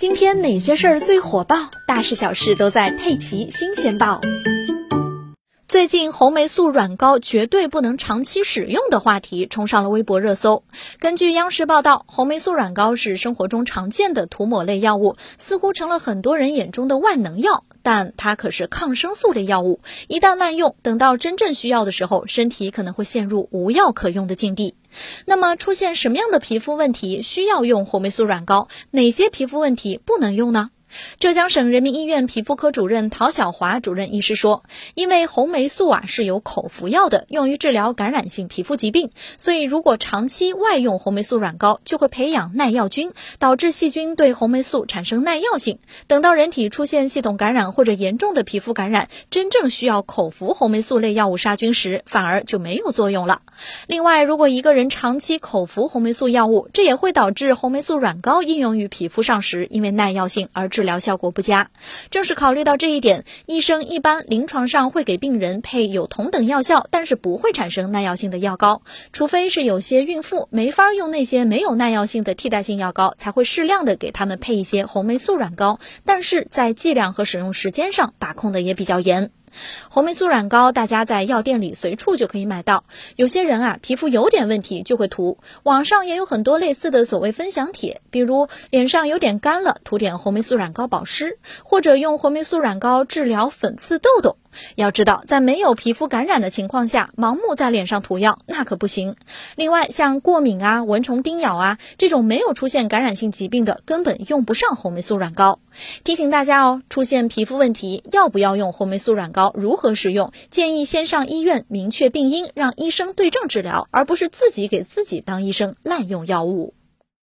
今天哪些事儿最火爆？大事小事都在《佩奇新鲜报》。最近红霉素软膏绝对不能长期使用的话题冲上了微博热搜。根据央视报道，红霉素软膏是生活中常见的涂抹类药物，似乎成了很多人眼中的万能药。但它可是抗生素类药物，一旦滥用，等到真正需要的时候，身体可能会陷入无药可用的境地。那么，出现什么样的皮肤问题需要用红霉素软膏？哪些皮肤问题不能用呢？浙江省人民医院皮肤科主任陶小华主任医师说，因为红霉素啊是有口服药的，用于治疗感染性皮肤疾病，所以如果长期外用红霉素软膏，就会培养耐药菌，导致细菌对红霉素产生耐药性。等到人体出现系统感染或者严重的皮肤感染，真正需要口服红霉素类药物杀菌时，反而就没有作用了。另外，如果一个人长期口服红霉素药物，这也会导致红霉素软膏应用于皮肤上时，因为耐药性而致。治疗效果不佳，正是考虑到这一点，医生一般临床上会给病人配有同等药效，但是不会产生耐药性的药膏，除非是有些孕妇没法用那些没有耐药性的替代性药膏，才会适量的给他们配一些红霉素软膏，但是在剂量和使用时间上把控的也比较严。红霉素软膏，大家在药店里随处就可以买到。有些人啊，皮肤有点问题就会涂。网上也有很多类似的所谓分享帖，比如脸上有点干了，涂点红霉素软膏保湿，或者用红霉素软膏治疗粉刺痘痘。要知道，在没有皮肤感染的情况下，盲目在脸上涂药那可不行。另外，像过敏啊、蚊虫叮咬啊这种没有出现感染性疾病的，根本用不上红霉素软膏。提醒大家哦，出现皮肤问题要不要用红霉素软膏？如何使用？建议先上医院明确病因，让医生对症治疗，而不是自己给自己当医生滥用药物。